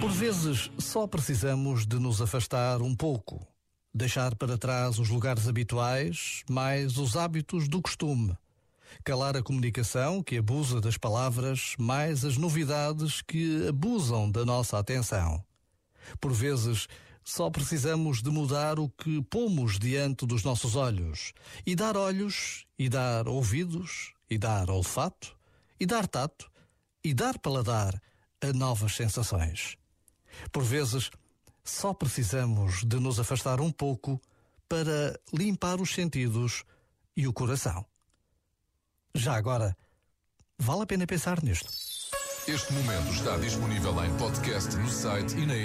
Por vezes só precisamos de nos afastar um pouco, deixar para trás os lugares habituais, mais os hábitos do costume. Calar a comunicação que abusa das palavras, mais as novidades que abusam da nossa atenção. Por vezes, só precisamos de mudar o que pomos diante dos nossos olhos. E dar olhos, e dar ouvidos, e dar olfato, e dar tato, e dar paladar a novas sensações. Por vezes, só precisamos de nos afastar um pouco para limpar os sentidos e o coração. Já agora, vale a pena pensar nisto. Este momento está disponível em podcast no site e na.